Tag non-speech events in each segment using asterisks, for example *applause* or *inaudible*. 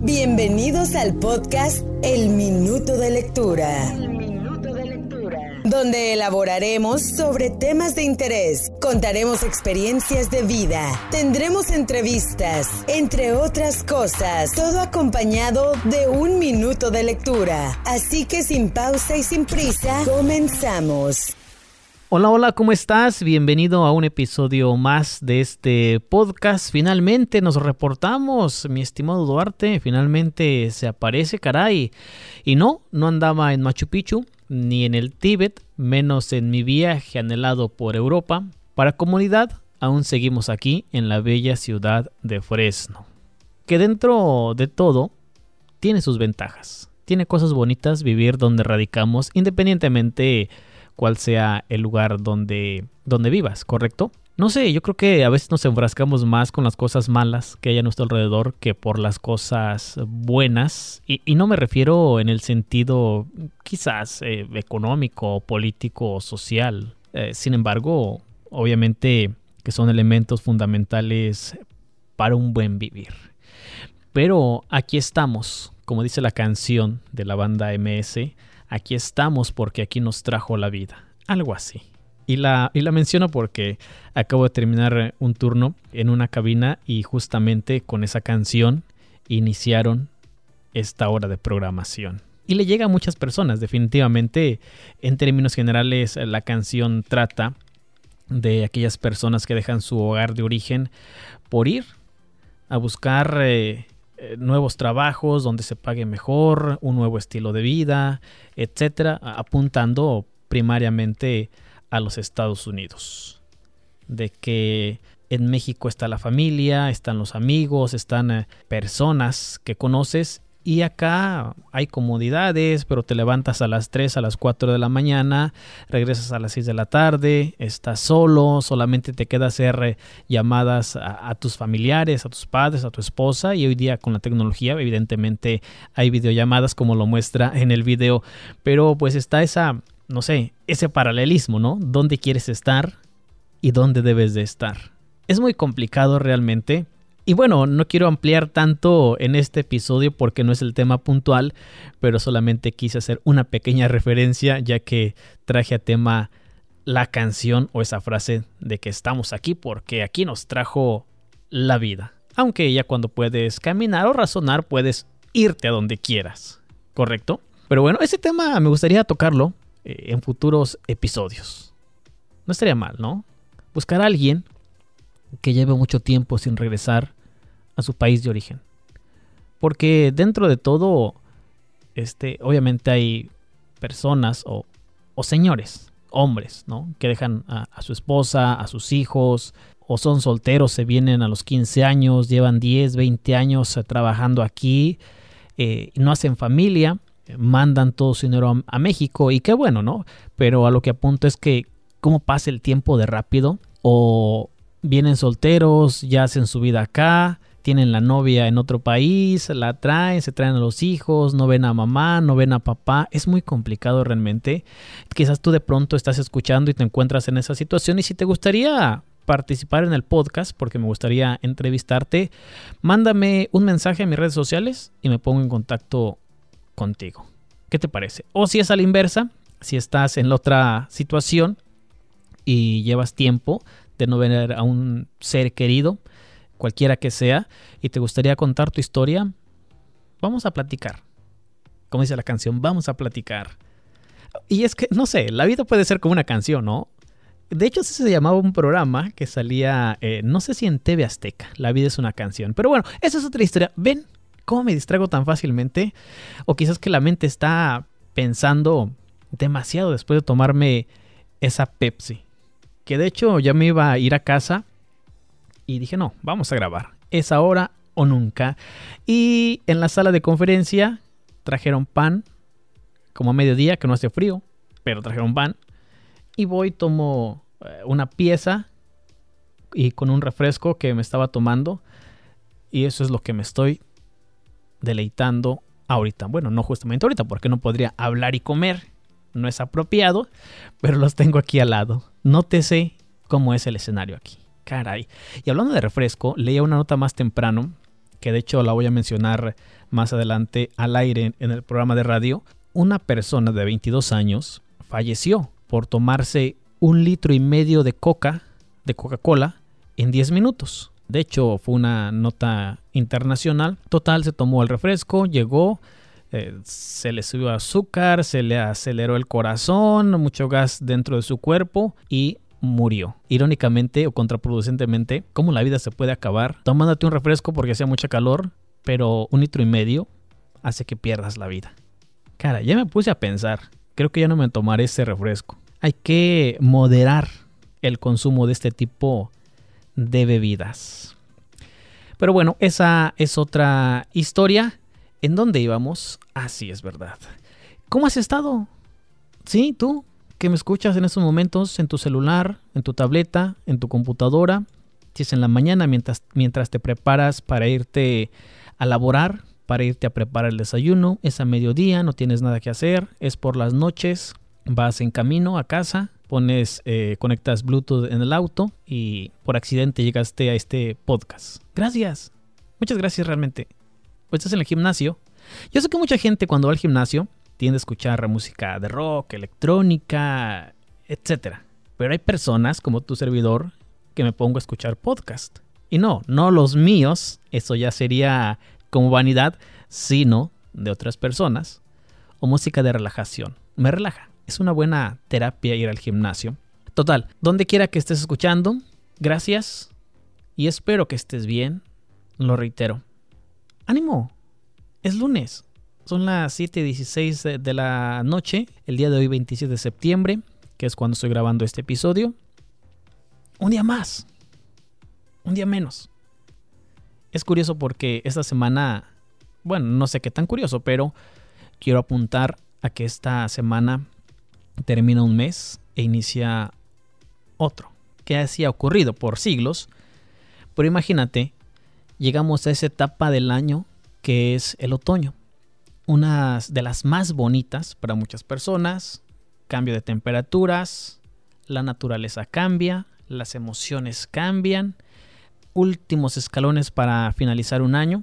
Bienvenidos al podcast El Minuto de Lectura. Donde elaboraremos sobre temas de interés, contaremos experiencias de vida, tendremos entrevistas, entre otras cosas, todo acompañado de un minuto de lectura. Así que sin pausa y sin prisa, comenzamos. Hola, hola, ¿cómo estás? Bienvenido a un episodio más de este podcast. Finalmente nos reportamos, mi estimado Duarte, finalmente se aparece, caray. Y no, no andaba en Machu Picchu, ni en el Tíbet, menos en mi viaje anhelado por Europa. Para comunidad, aún seguimos aquí en la bella ciudad de Fresno. Que dentro de todo, tiene sus ventajas. Tiene cosas bonitas vivir donde radicamos, independientemente cuál sea el lugar donde, donde vivas, ¿correcto? No sé, yo creo que a veces nos enfrascamos más con las cosas malas que hay a nuestro alrededor que por las cosas buenas. Y, no me refiero en el sentido quizás eh, económico, político o social. Eh, sin embargo, obviamente que son elementos fundamentales para un buen vivir. Pero aquí estamos, como dice la canción de la banda MS, aquí estamos porque aquí nos trajo la vida. Algo así. Y la, y la menciono porque acabo de terminar un turno en una cabina y justamente con esa canción iniciaron esta hora de programación. Y le llega a muchas personas, definitivamente, en términos generales, la canción trata de aquellas personas que dejan su hogar de origen por ir a buscar eh, eh, nuevos trabajos donde se pague mejor, un nuevo estilo de vida, etcétera, apuntando primariamente a los Estados Unidos. De que en México está la familia, están los amigos, están eh, personas que conoces y acá hay comodidades, pero te levantas a las 3, a las 4 de la mañana, regresas a las 6 de la tarde, estás solo, solamente te queda hacer eh, llamadas a, tus familiares, a tus padres, a tu esposa. Y hoy día con la tecnología, evidentemente hay videollamadas como lo muestra en el video. Pero pues está esa, no sé, ese paralelismo, ¿no? ¿Dónde quieres estar y dónde debes de estar? Es muy complicado realmente y bueno, no quiero ampliar tanto en este episodio porque no es el tema puntual, pero solamente quise hacer una pequeña referencia ya que traje a tema la canción o esa frase de que estamos aquí porque aquí nos trajo la vida. Aunque ya cuando puedes caminar o razonar puedes irte a donde quieras, ¿correcto? Pero bueno, ese tema me gustaría tocarlo eh, en futuros episodios. No estaría mal, ¿no? Buscar a alguien que lleve mucho tiempo sin regresar a su país de origen. Porque dentro de todo, este, obviamente hay personas o, señores, hombres, ¿no? Que dejan a, su esposa, a sus hijos, o son solteros, se vienen a los 15 años, llevan 10, 20 años eh, trabajando aquí, eh, no hacen familia, mandan todo su dinero a, a, México y qué bueno, ¿no? Pero a lo que apunto es que cómo pasa el tiempo de rápido o vienen solteros, ya hacen su vida acá, tienen la novia en otro país, la traen, se traen a los hijos, no ven a mamá, no ven a papá. Es muy complicado realmente. Quizás tú de pronto estás escuchando y te encuentras en esa situación y si te gustaría participar en el podcast, porque me gustaría entrevistarte, mándame un mensaje a mis redes sociales y me pongo en contacto contigo. ¿Qué te parece? O si es a la inversa, si estás en la otra situación y llevas tiempo de no ver a un ser querido, cualquiera que sea, y te gustaría contar tu historia, vamos a platicar. Como dice la canción, vamos a platicar. Y es que, no sé, la vida puede ser como una canción, ¿no? De hecho, se llamaba un programa que salía, eh, no sé si en TV Azteca, La vida es una canción. Pero bueno, esa es otra historia. ¿Ven cómo me distraigo tan fácilmente? O quizás que la mente está pensando demasiado después de tomarme esa Pepsi. Que de hecho ya me iba a ir a casa y dije, no, vamos a grabar. Es ahora o nunca. Y en la sala de conferencia trajeron pan, como a mediodía, que no hace frío, pero trajeron pan. Y voy, tomo eh, una pieza y con un refresco que me estaba tomando. Y eso es lo que me estoy deleitando ahorita. Bueno, no justamente ahorita, porque no podría hablar y comer. No es apropiado, pero los tengo aquí al lado. Nótese cómo es el escenario aquí. Caray. Y hablando de refresco, leía una nota más temprano, que de hecho la voy a mencionar más adelante al aire en el programa de radio, una persona de 22 años falleció por tomarse un litro y medio de coca, de Coca-Cola, en 10 minutos. De hecho, fue una nota internacional. Total, se tomó el refresco, llegó, eh, se le subió azúcar, se le aceleró el corazón, mucho gas dentro de su cuerpo y murió. Irónicamente o contraproducentemente, ¿cómo la vida se puede acabar tomándote un refresco porque hacía mucha calor, pero un litro y medio hace que pierdas la vida? Cara, ya me puse a pensar, creo que ya no me tomaré ese refresco. Hay que moderar el consumo de este tipo de bebidas. Pero bueno, esa es otra historia. ¿En dónde íbamos? Así es verdad. ¿Cómo has estado? Sí, tú, que me escuchas en estos momentos en tu celular, en tu tableta, en tu computadora. Si es en la mañana mientras, mientras te preparas para irte a laborar, para irte a preparar el desayuno, es a mediodía, no tienes nada que hacer, es por las noches, vas en camino a casa, pones, eh, conectas Bluetooth en el auto y por accidente llegaste a este podcast. Gracias, muchas gracias realmente. Pues estás en el gimnasio. Yo sé que mucha gente cuando va al gimnasio tiende a escuchar música de rock, electrónica, etc. Pero hay personas como tu servidor que me pongo a escuchar podcast. Y no, no los míos, eso ya sería como vanidad, sino de otras personas. O música de relajación. Me relaja. Es una buena terapia ir al gimnasio. Total, donde quiera que estés escuchando, gracias y espero que estés bien. Lo reitero. ¡Ánimo! Es lunes. Son las 7:16 de la noche, el día de hoy 27 de septiembre, que es cuando estoy grabando este episodio. Un día más. Un día menos. Es curioso porque esta semana, bueno, no sé qué tan curioso, pero quiero apuntar a que esta semana termina un mes e inicia otro, que así ha ocurrido por siglos. Pero imagínate, llegamos a esa etapa del año que es el otoño. Una de las más bonitas para muchas personas. Cambio de temperaturas, la naturaleza cambia, las emociones cambian. Últimos escalones para finalizar un año.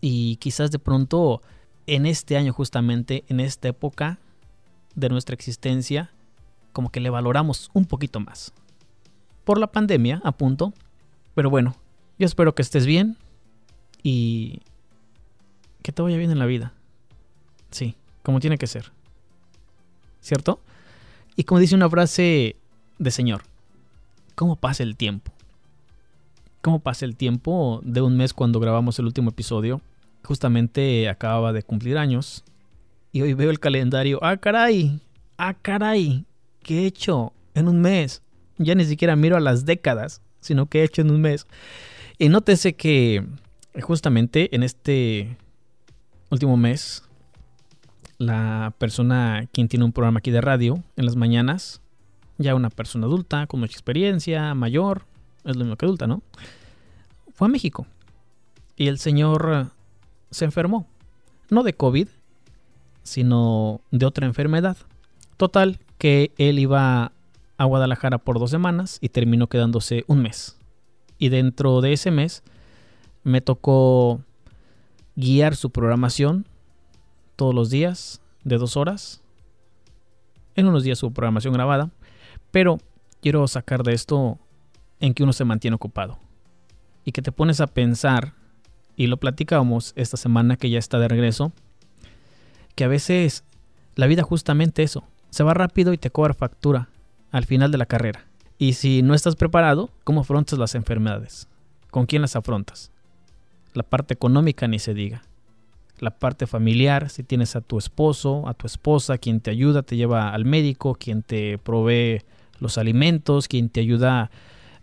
Y quizás de pronto en este año justamente, en esta época, de nuestra existencia como que le valoramos un poquito más. Por la pandemia, a punto. Pero bueno, yo espero que estés bien y que te vaya bien en la vida. Sí, como tiene que ser. ¿Cierto? Y como dice una frase de señor, ¿cómo pasa el tiempo? ¿Cómo pasa el tiempo de un mes cuando grabamos el último episodio? Justamente acababa de cumplir años y hoy veo el calendario. Ah, caray. Ah, caray. ¿Qué he hecho en un mes? Ya ni siquiera miro a las décadas, sino que he hecho en un mes. Y nótese que justamente en este último mes, la persona quien tiene un programa aquí de radio en las mañanas, ya una persona adulta, con mucha experiencia, mayor, es lo mismo que adulta, ¿no? Fue a México. Y el señor se enfermó. No de COVID, sino de otra enfermedad. Total, que él iba a Guadalajara por dos semanas y terminó quedándose un mes. Y dentro de ese mes me tocó guiar su programación todos los días de dos horas. En unos días su programación grabada. Pero quiero sacar de esto en que uno se mantiene ocupado. Y que te pones a pensar, y lo platicamos esta semana que ya está de regreso, que a veces la vida justamente eso, se va rápido y te cobra factura al final de la carrera. Y si no estás preparado, ¿cómo afrontas las enfermedades? ¿Con quién las afrontas? La parte económica ni se diga. La parte familiar, si tienes a tu esposo, a tu esposa, quien te ayuda, te lleva al médico, quien te provee los alimentos, quien te ayuda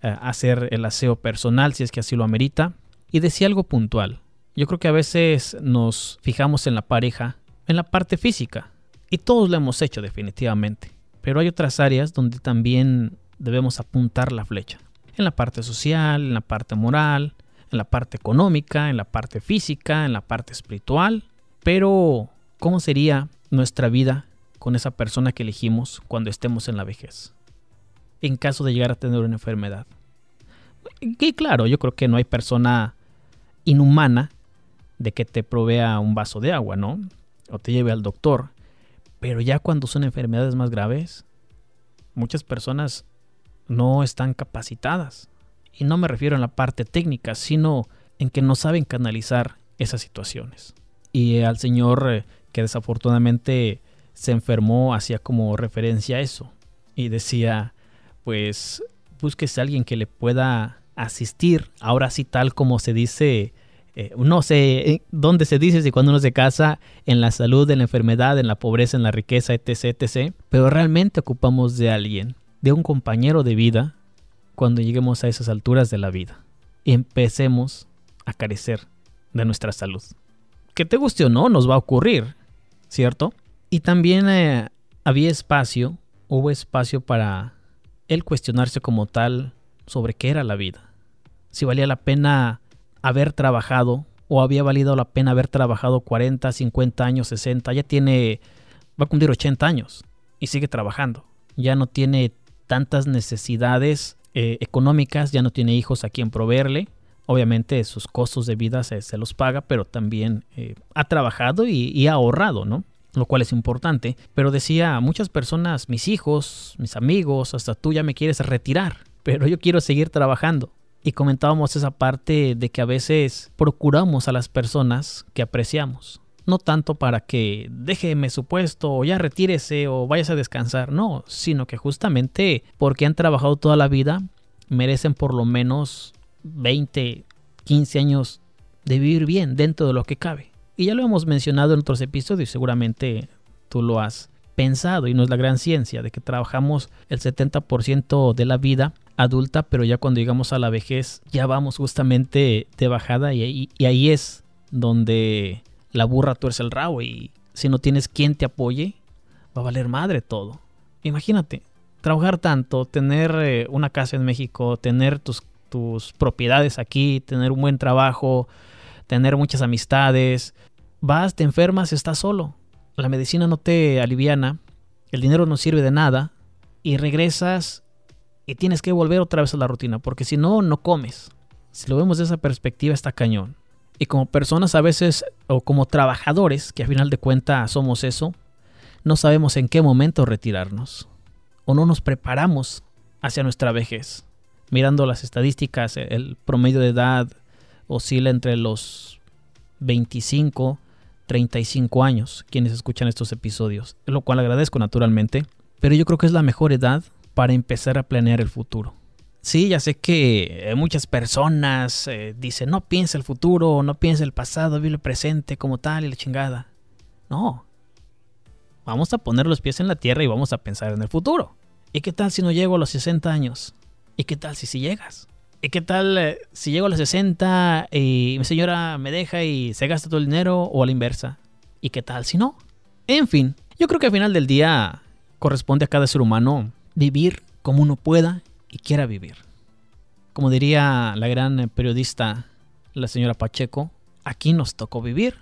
eh, a hacer el aseo personal si es que así lo amerita. Y decía algo puntual. Yo creo que a veces nos fijamos en la pareja en la parte física. Y todos lo hemos hecho definitivamente. Pero hay otras áreas donde también debemos apuntar la flecha. En la parte social, en la parte moral, en la parte económica, en la parte física, en la parte espiritual. Pero, ¿cómo sería nuestra vida con esa persona que elegimos cuando estemos en la vejez? En caso de llegar a tener una enfermedad. Y claro, yo creo que no hay persona inhumana de que te provea un vaso de agua, ¿no? O te lleve al doctor. Pero ya cuando son enfermedades más graves, muchas personas no están capacitadas. Y no me refiero en la parte técnica, sino en que no saben canalizar esas situaciones. Y al señor eh, que desafortunadamente se enfermó hacía como referencia a eso. Y decía, pues búsquese a alguien que le pueda asistir, ahora sí tal como se dice, eh, no sé eh, dónde se dice si cuando uno se casa, en la salud, en la enfermedad, en la pobreza, en la riqueza, etc., etc., pero realmente ocupamos de alguien, de un compañero de vida, cuando lleguemos a esas alturas de la vida y empecemos a carecer de nuestra salud. Que te guste o no, nos va a ocurrir, ¿cierto? Y también eh, había espacio, hubo espacio para él cuestionarse como tal sobre qué era la vida. Si valía la pena haber trabajado o había valido la pena haber trabajado 40, 50 años, 60. Ya tiene, va a cumplir 80 años y sigue trabajando. Ya no tiene tantas necesidades eh, económicas, ya no tiene hijos a quien proveerle. Obviamente sus costos de vida se, los paga, pero también eh, ha trabajado y, y ha ahorrado, ¿no? lo cual es importante. Pero decía, muchas personas, mis hijos, mis amigos, hasta tú ya me quieres retirar pero yo quiero seguir trabajando. Y comentábamos esa parte de que a veces procuramos a las personas que apreciamos. No tanto para que déjeme su puesto o ya retírese o vayas a descansar, no, sino que justamente porque han trabajado toda la vida merecen por lo menos 20, 15 años de vivir bien dentro de lo que cabe. Y ya lo hemos mencionado en otros episodios, seguramente tú lo has pensado y no es la gran ciencia de que trabajamos el 70% de la vida adulta, pero ya cuando llegamos a la vejez ya vamos justamente de bajada y, ahí es donde la burra tuerce el rabo y si no tienes quien te apoye, va a valer madre todo. Imagínate, trabajar tanto, tener eh, una casa en México, tener tus, tus propiedades aquí, tener un buen trabajo, tener muchas amistades, vas, te enfermas, estás solo. La medicina no te aliviana, el dinero no sirve de nada y regresas y tienes que volver otra vez a la rutina, porque si no, no comes. Si lo vemos de esa perspectiva, está cañón. Y como personas a veces, o como trabajadores, que a final de cuentas somos eso, no sabemos en qué momento retirarnos. O no nos preparamos hacia nuestra vejez. Mirando las estadísticas, el promedio de edad oscila entre los 25, 35 años, quienes escuchan estos episodios, lo cual agradezco naturalmente. Pero yo creo que es la mejor edad para empezar a planear el futuro. Sí, ya sé que eh, muchas personas eh, dicen, no piensa el futuro, no piensa el pasado, vive el presente como tal y la chingada. No. Vamos a poner los pies en la tierra y vamos a pensar en el futuro. ¿Y qué tal si no llego a los 60 años? ¿Y qué tal si sí llegas? ¿Y qué tal eh, si llego a los 60 y mi señora me deja y se gasta todo el dinero o a la inversa? ¿Y qué tal si no? En fin, yo creo que al final del día corresponde a cada ser humano vivir como uno pueda y quiera vivir. Como diría la gran periodista, la señora Pacheco, aquí nos tocó vivir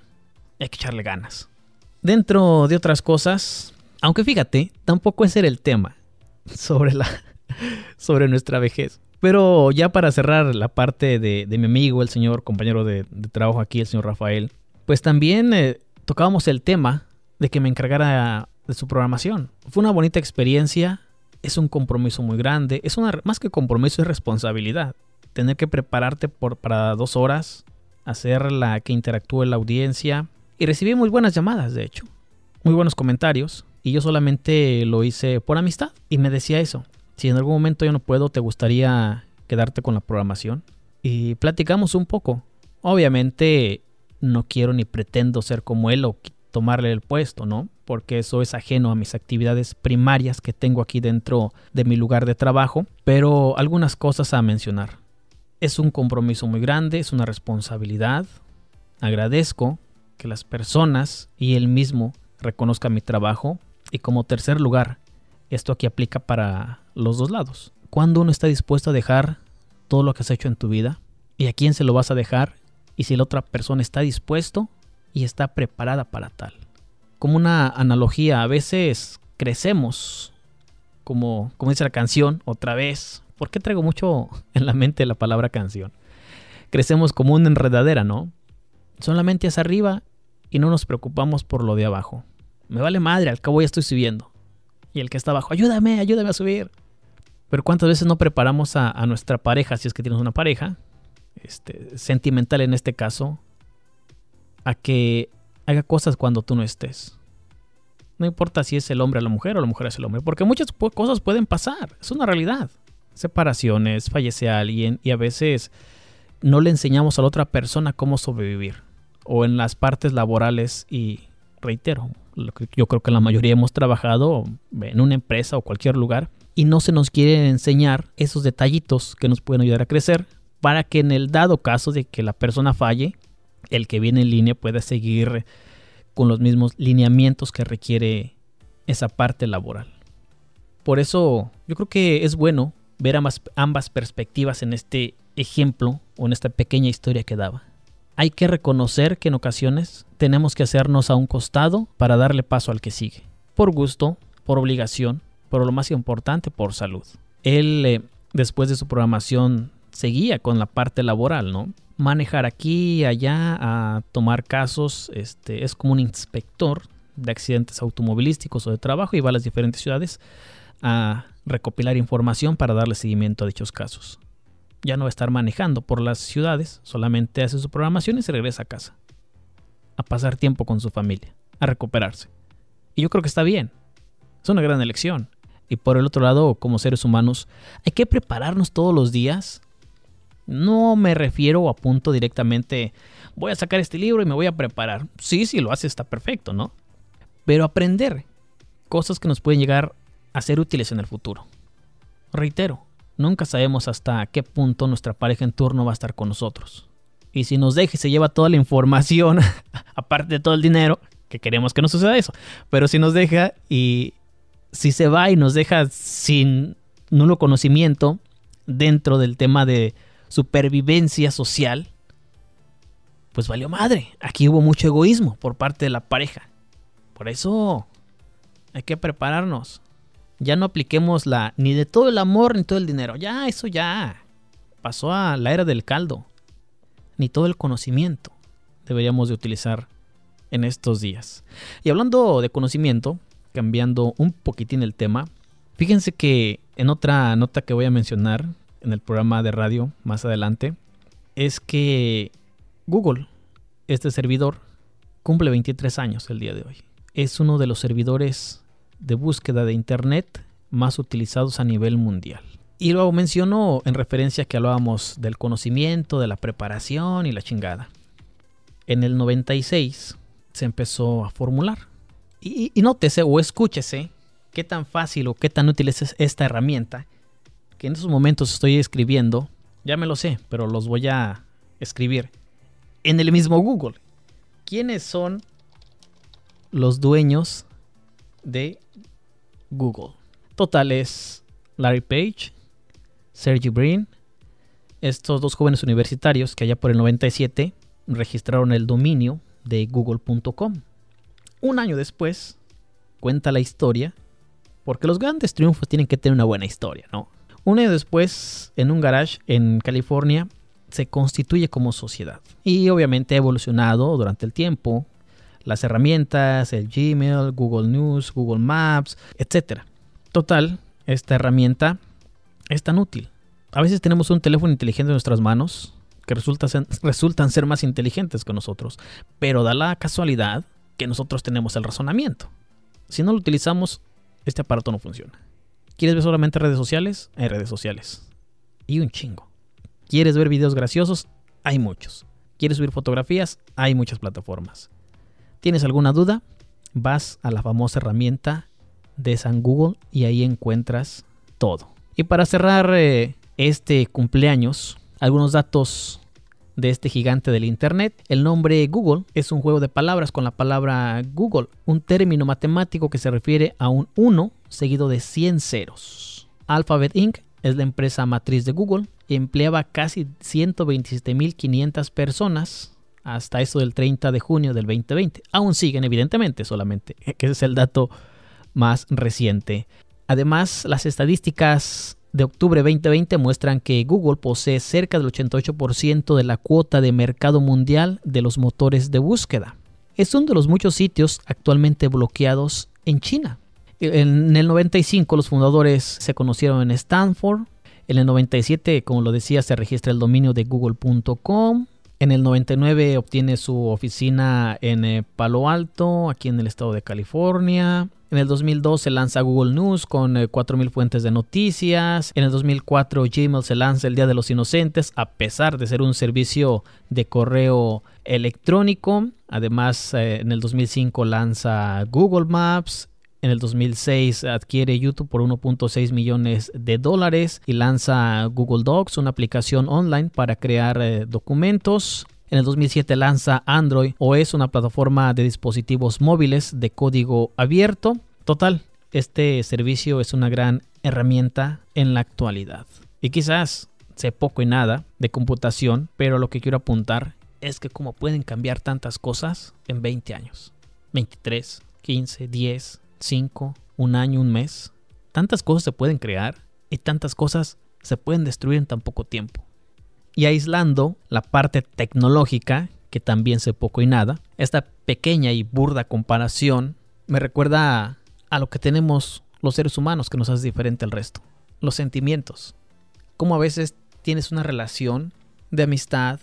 hay que echarle ganas. Dentro de otras cosas, aunque fíjate, tampoco ese era el tema *laughs* sobre, la, *laughs* sobre nuestra vejez. Pero ya para cerrar la parte de, mi amigo, el señor compañero de, trabajo aquí, el señor Rafael, pues también eh, tocábamos el tema de que me encargara de su programación. Fue una bonita experiencia, es un compromiso muy grande. Es una, más que compromiso, es responsabilidad. Tener que prepararte por, para dos horas, hacer la que interactúe la audiencia. Y recibí muy buenas llamadas, de hecho. Muy buenos comentarios. Y yo solamente lo hice por amistad. Y me decía eso. Si en algún momento yo no puedo, ¿te gustaría quedarte con la programación? Y platicamos un poco. Obviamente no quiero ni pretendo ser como él o tomarle el puesto, ¿no? Porque eso es ajeno a mis actividades primarias que tengo aquí dentro de mi lugar de trabajo, pero algunas cosas a mencionar. Es un compromiso muy grande, es una responsabilidad. Agradezco que las personas y él mismo reconozcan mi trabajo. Y como tercer lugar, esto aquí aplica para los dos lados. Cuando uno está dispuesto a dejar todo lo que has hecho en tu vida y a quién se lo vas a dejar y si la otra persona está dispuesto y está preparada para tal. Como una analogía, a veces crecemos, como, como dice la canción, otra vez. ¿Por qué traigo mucho *laughs* en la mente la palabra canción? Crecemos como una enredadera, ¿no? Solamente es arriba y no nos preocupamos por lo de abajo. Me vale madre, al cabo ya estoy subiendo. Y el que está abajo, ayúdame, ayúdame a subir. Pero cuántas veces no preparamos a, a nuestra pareja, si es que tienes una pareja, este, sentimental en este caso, a que haga cosas cuando tú no estés. No importa si es el hombre a la mujer o la mujer es el hombre, porque muchas cosas pueden pasar, es una realidad. Separaciones, fallece alguien y a veces no le enseñamos a la otra persona cómo sobrevivir. O en las partes laborales y reitero, yo creo que la mayoría hemos trabajado en una empresa o cualquier lugar y no se nos quiere enseñar esos detallitos que nos pueden ayudar a crecer para que en el dado caso de que la persona falle, el que viene en línea pueda seguir con los mismos lineamientos que requiere esa parte laboral. Por eso yo creo que es bueno ver ambas, perspectivas en este ejemplo o en esta pequeña historia que daba. Hay que reconocer que en ocasiones tenemos que hacernos a un costado para darle paso al que sigue. Por gusto, por obligación, pero lo más importante, por salud. Él, eh, después de su programación seguía con la parte laboral, ¿no? Manejar aquí allá, a tomar casos, este, es como un inspector de accidentes automovilísticos o de trabajo y va a las diferentes ciudades a recopilar información para darle seguimiento a dichos casos. Ya no va a estar manejando por las ciudades, solamente hace su programación y se regresa a casa. A pasar tiempo con su familia, a recuperarse. Y yo creo que está bien. Es una gran elección. Y por el otro lado, como seres humanos, hay que prepararnos todos los días no me refiero a punto directamente, voy a sacar este libro y me voy a preparar. Sí, si lo hace está perfecto, ¿no? Pero aprender cosas que nos pueden llegar a ser útiles en el futuro. Reitero, nunca sabemos hasta qué punto nuestra pareja en turno va a estar con nosotros. Y si nos deja y se lleva toda la información, *laughs* aparte de todo el dinero, que queremos que no suceda eso, pero si nos deja y si se va y nos deja sin nulo conocimiento dentro del tema de supervivencia social, pues valió madre. Aquí hubo mucho egoísmo por parte de la pareja. Por eso hay que prepararnos. Ya no apliquemos la ni de todo el amor ni todo el dinero. Ya, eso ya. Pasó a la era del caldo. Ni todo el conocimiento deberíamos de utilizar en estos días. Y hablando de conocimiento, cambiando un poquitín el tema, fíjense que en otra nota que voy a mencionar, en el programa de radio más adelante, es que Google, este servidor, cumple 23 años el día de hoy. Es uno de los servidores de búsqueda de Internet más utilizados a nivel mundial. Y lo mencionó en referencia que hablábamos del conocimiento, de la preparación y la chingada. En el 96 se empezó a formular. Y, y nótese o escúchese qué tan fácil o qué tan útil es esta herramienta que en estos momentos estoy escribiendo, ya me lo sé, pero los voy a escribir en el mismo Google. ¿Quiénes son los dueños de Google? Total es Larry Page, Sergey Brin, estos dos jóvenes universitarios que allá por el 97 registraron el dominio de google.com. Un año después, cuenta la historia, porque los grandes triunfos tienen que tener una buena historia, ¿no? Un año después, en un garage en California, se constituye como sociedad. Y obviamente ha evolucionado durante el tiempo las herramientas, el Gmail, Google News, Google Maps, etc. Total, esta herramienta es tan útil. A veces tenemos un teléfono inteligente en nuestras manos que *laughs* resultan ser más inteligentes que nosotros, pero da la casualidad que nosotros tenemos el razonamiento. Si no lo utilizamos, este aparato no funciona. ¿Quieres ver solamente redes sociales? Hay redes sociales. Y un chingo. ¿Quieres ver videos graciosos? Hay muchos. ¿Quieres subir fotografías? Hay muchas plataformas. ¿Tienes alguna duda? Vas a la famosa herramienta de San Google y ahí encuentras todo. Y para cerrar eh, este cumpleaños, algunos datos de este gigante del Internet. El nombre Google es un juego de palabras con la palabra Google, un término matemático que se refiere a un 1 seguido de 100 ceros. Alphabet Inc. es la empresa matriz de Google empleaba casi 127.500 personas hasta eso del 30 de junio del 2020. Aún siguen, evidentemente, solamente, *laughs* que ese es el dato más reciente. Además, las estadísticas de octubre 2020 muestran que Google posee cerca del 88% de la cuota de mercado mundial de los motores de búsqueda. Es uno de los muchos sitios actualmente bloqueados en China. En el 95 los fundadores se conocieron en Stanford. En el 97, como lo decía, se registra el dominio de google.com. En el 99 obtiene su oficina en eh, Palo Alto, aquí en el estado de California. En el 2002 se lanza Google News con 4.000 eh, fuentes de noticias. En el 2004 Gmail se lanza el Día de los Inocentes, a pesar de ser un servicio de correo electrónico. Además, eh, en el 2005 lanza Google Maps. En el 2006 adquiere YouTube por 1.6 millones de dólares y lanza Google Docs, una aplicación online para crear eh, documentos. En el 2007 lanza Android o es una plataforma de dispositivos móviles de código abierto. Total, este servicio es una gran herramienta en la actualidad. Y quizás sé poco y nada de computación, pero lo que quiero apuntar es que como pueden cambiar tantas cosas en 20 años. 23, 15, 10, 5, un año, un mes. Tantas cosas se pueden crear y tantas cosas se pueden destruir en tan poco tiempo y aislando la parte tecnológica, que también sé poco y nada, esta pequeña y burda comparación me recuerda a, lo que tenemos los seres humanos que nos hace diferente al resto. Los sentimientos. Como a veces tienes una relación de amistad,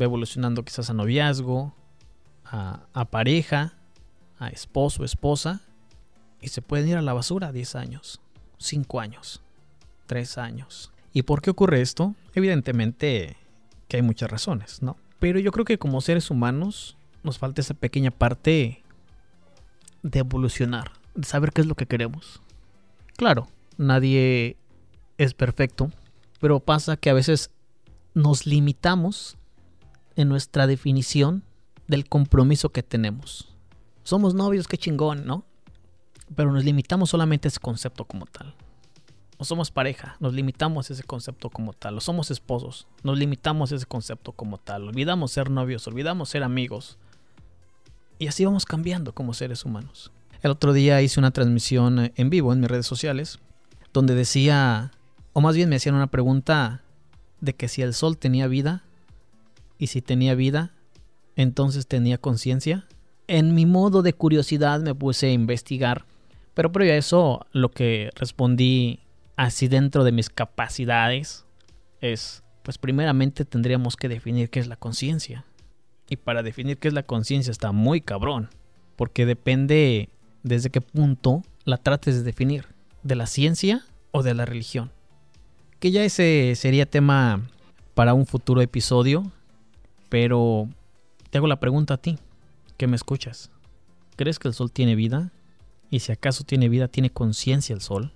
va evolucionando quizás a noviazgo, a, pareja, a esposo, esposa, y se pueden ir a la basura 10 años, 5 años, 3 años. ¿Y por qué ocurre esto? Evidentemente que hay muchas razones, ¿no? Pero yo creo que como seres humanos nos falta esa pequeña parte de evolucionar, de saber qué es lo que queremos. Claro, nadie es perfecto, pero pasa que a veces nos limitamos en nuestra definición del compromiso que tenemos. Somos novios, qué chingón, ¿no? Pero nos limitamos solamente a ese concepto como tal somos pareja, nos limitamos ese concepto como tal. O somos esposos, nos limitamos a ese concepto como tal. Olvidamos ser novios, olvidamos ser amigos. Y así vamos cambiando como seres humanos. El otro día hice una transmisión en vivo en mis redes sociales donde decía, o más bien me hacían una pregunta de que si el sol tenía vida y si tenía vida, entonces tenía conciencia. En mi modo de curiosidad me puse a investigar, pero previo a eso lo que respondí así dentro de mis capacidades es, pues primeramente tendríamos que definir qué es la conciencia. Y para definir qué es la conciencia está muy cabrón, porque depende desde qué punto la trates de definir, de la ciencia o de la religión. Que ya ese sería tema para un futuro episodio, pero te hago la pregunta a ti, que me escuchas. ¿Crees que el sol tiene vida? Y si acaso tiene vida, ¿tiene conciencia el sol?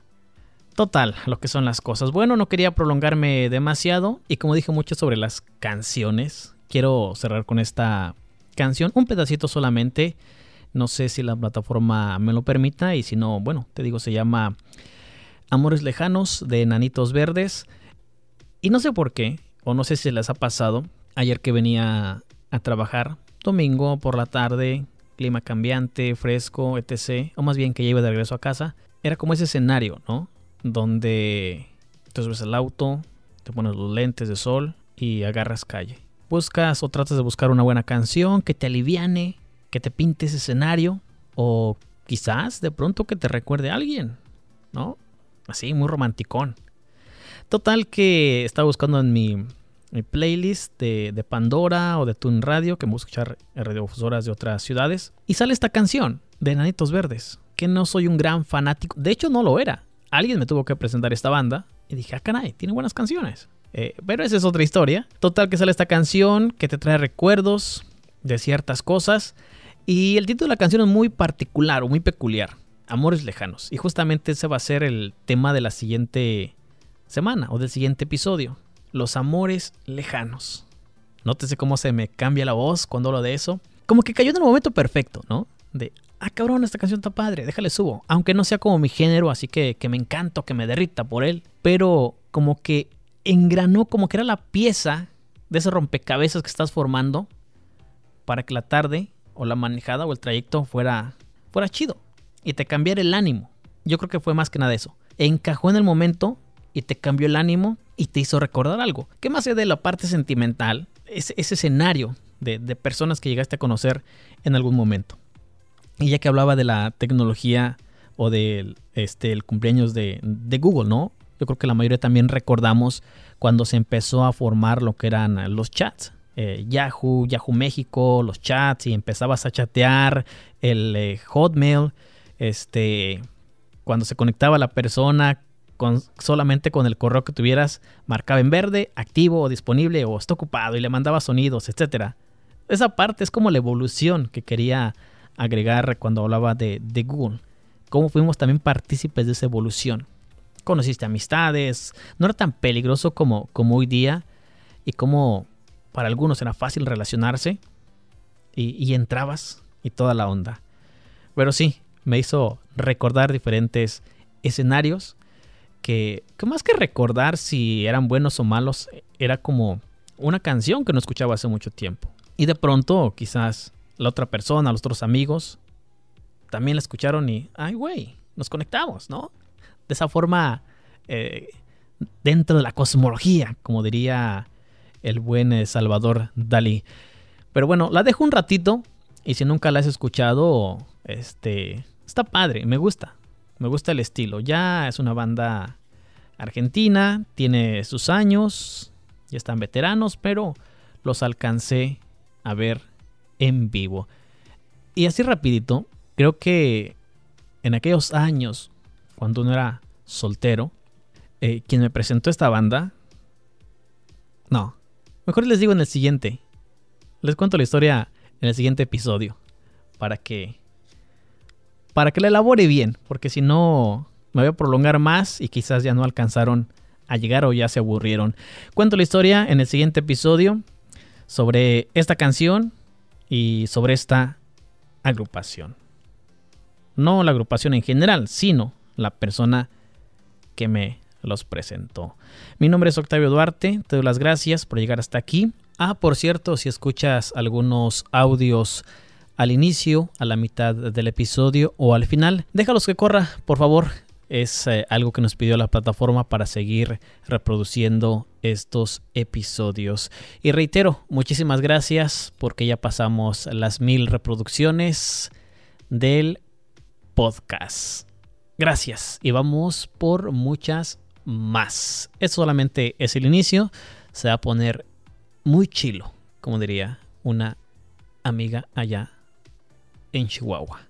Total, lo que son las cosas. Bueno, no quería prolongarme demasiado y como dije mucho sobre las canciones, quiero cerrar con esta canción, un pedacito solamente. No sé si la plataforma me lo permita y si no, bueno, te digo, se llama Amores Lejanos de Nanitos Verdes. Y no sé por qué, o no sé si les ha pasado, ayer que venía a trabajar, domingo por la tarde, clima cambiante, fresco, etc. O más bien que ya iba de regreso a casa, era como ese escenario, ¿no? Donde te subes el auto, te pones los lentes de sol y agarras calle. Buscas o tratas de buscar una buena canción que te aliviane, que te pinte ese escenario o quizás de pronto que te recuerde a alguien, ¿no? Así, muy romanticón. Total que estaba buscando en mi, playlist de, de, Pandora o de Tune Radio, que me gusta escuchar radiofusoras de otras ciudades, y sale esta canción de Nanitos Verdes, que no soy un gran fanático, de hecho no lo era, alguien me tuvo que presentar esta banda y dije, ah, caray, tiene buenas canciones. Eh, pero esa es otra historia. Total que sale esta canción que te trae recuerdos de ciertas cosas. Y el título de la canción es muy particular o muy peculiar. Amores lejanos. Y justamente ese va a ser el tema de la siguiente semana o del siguiente episodio. Los amores lejanos. Nótese cómo se me cambia la voz cuando hablo de eso. Como que cayó en el momento perfecto, ¿no? De, ah, cabrón, esta canción está padre, déjale subo. Aunque no sea como mi género, así que, que me encanta, que me derrita por él. Pero como que engranó, como que era la pieza de ese rompecabezas que estás formando para que la tarde o la manejada o el trayecto fuera, fuera chido y te cambiara el ánimo. Yo creo que fue más que nada eso. Encajó en el momento y te cambió el ánimo y te hizo recordar algo. ¿Qué más allá de la parte sentimental? Ese, ese escenario de, personas que llegaste a conocer en algún momento. Y ya que hablaba de la tecnología o del este, el cumpleaños de, de Google, ¿no? Yo creo que la mayoría también recordamos cuando se empezó a formar lo que eran los chats. Eh, Yahoo, Yahoo México, los chats y empezabas a chatear, el eh, Hotmail, este, cuando se conectaba la persona con, solamente con el correo que tuvieras, marcaba en verde, activo o disponible o está ocupado y le mandaba sonidos, etc. Esa parte es como la evolución que quería agregar cuando hablaba de, de Google. Cómo fuimos también partícipes de esa evolución. Conociste amistades, no era tan peligroso como, como hoy día y como para algunos era fácil relacionarse y, entrabas y toda la onda. Pero sí, me hizo recordar diferentes escenarios que, que, más que recordar si eran buenos o malos, era como una canción que no escuchaba hace mucho tiempo. Y de pronto quizás la otra persona, los otros amigos, también la escucharon y, ay güey, nos conectamos, ¿no? De esa forma, eh, dentro de la cosmología, como diría el buen eh, Salvador Dalí. Pero bueno, la dejo un ratito y si nunca la has escuchado, este, está padre, me gusta, me gusta el estilo. Ya es una banda argentina, tiene sus años, ya están veteranos, pero los alcancé a ver en vivo. Y así rapidito, creo que en aquellos años, cuando uno era soltero, eh, quien me presentó esta banda, no, Mejor les digo en el siguiente. Les cuento la historia en el siguiente episodio. Para que. Para que la elabore bien. Porque si no. Me voy a prolongar más. Y quizás ya no alcanzaron a llegar o ya se aburrieron. Cuento la historia en el siguiente episodio. Sobre esta canción. Y sobre esta agrupación. No la agrupación en general. Sino la persona que me los presentó. Mi nombre es Octavio Duarte, te doy las gracias por llegar hasta aquí. Ah, por cierto, si escuchas algunos audios al inicio, a la mitad del episodio o al final, déjalos que corra, por favor. Es eh, algo que nos pidió la plataforma para seguir reproduciendo estos episodios. Y reitero, muchísimas gracias porque ya pasamos las mil reproducciones del podcast. Gracias y vamos por muchas más. Esto solamente es el inicio. Se va a poner muy chilo, como diría una amiga allá en Chihuahua.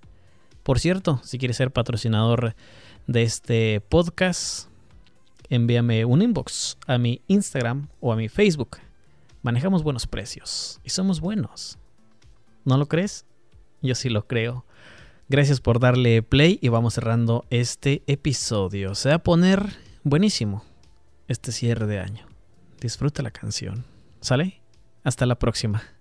Por cierto, si quieres ser patrocinador de este podcast, envíame un inbox a mi Instagram o a mi Facebook. Manejamos buenos precios y somos buenos. ¿No lo crees? Yo sí lo creo. Gracias por darle play y vamos cerrando este episodio. Se va a poner buenísimo este cierre de año. Disfruta la canción. ¿Sale? Hasta la próxima.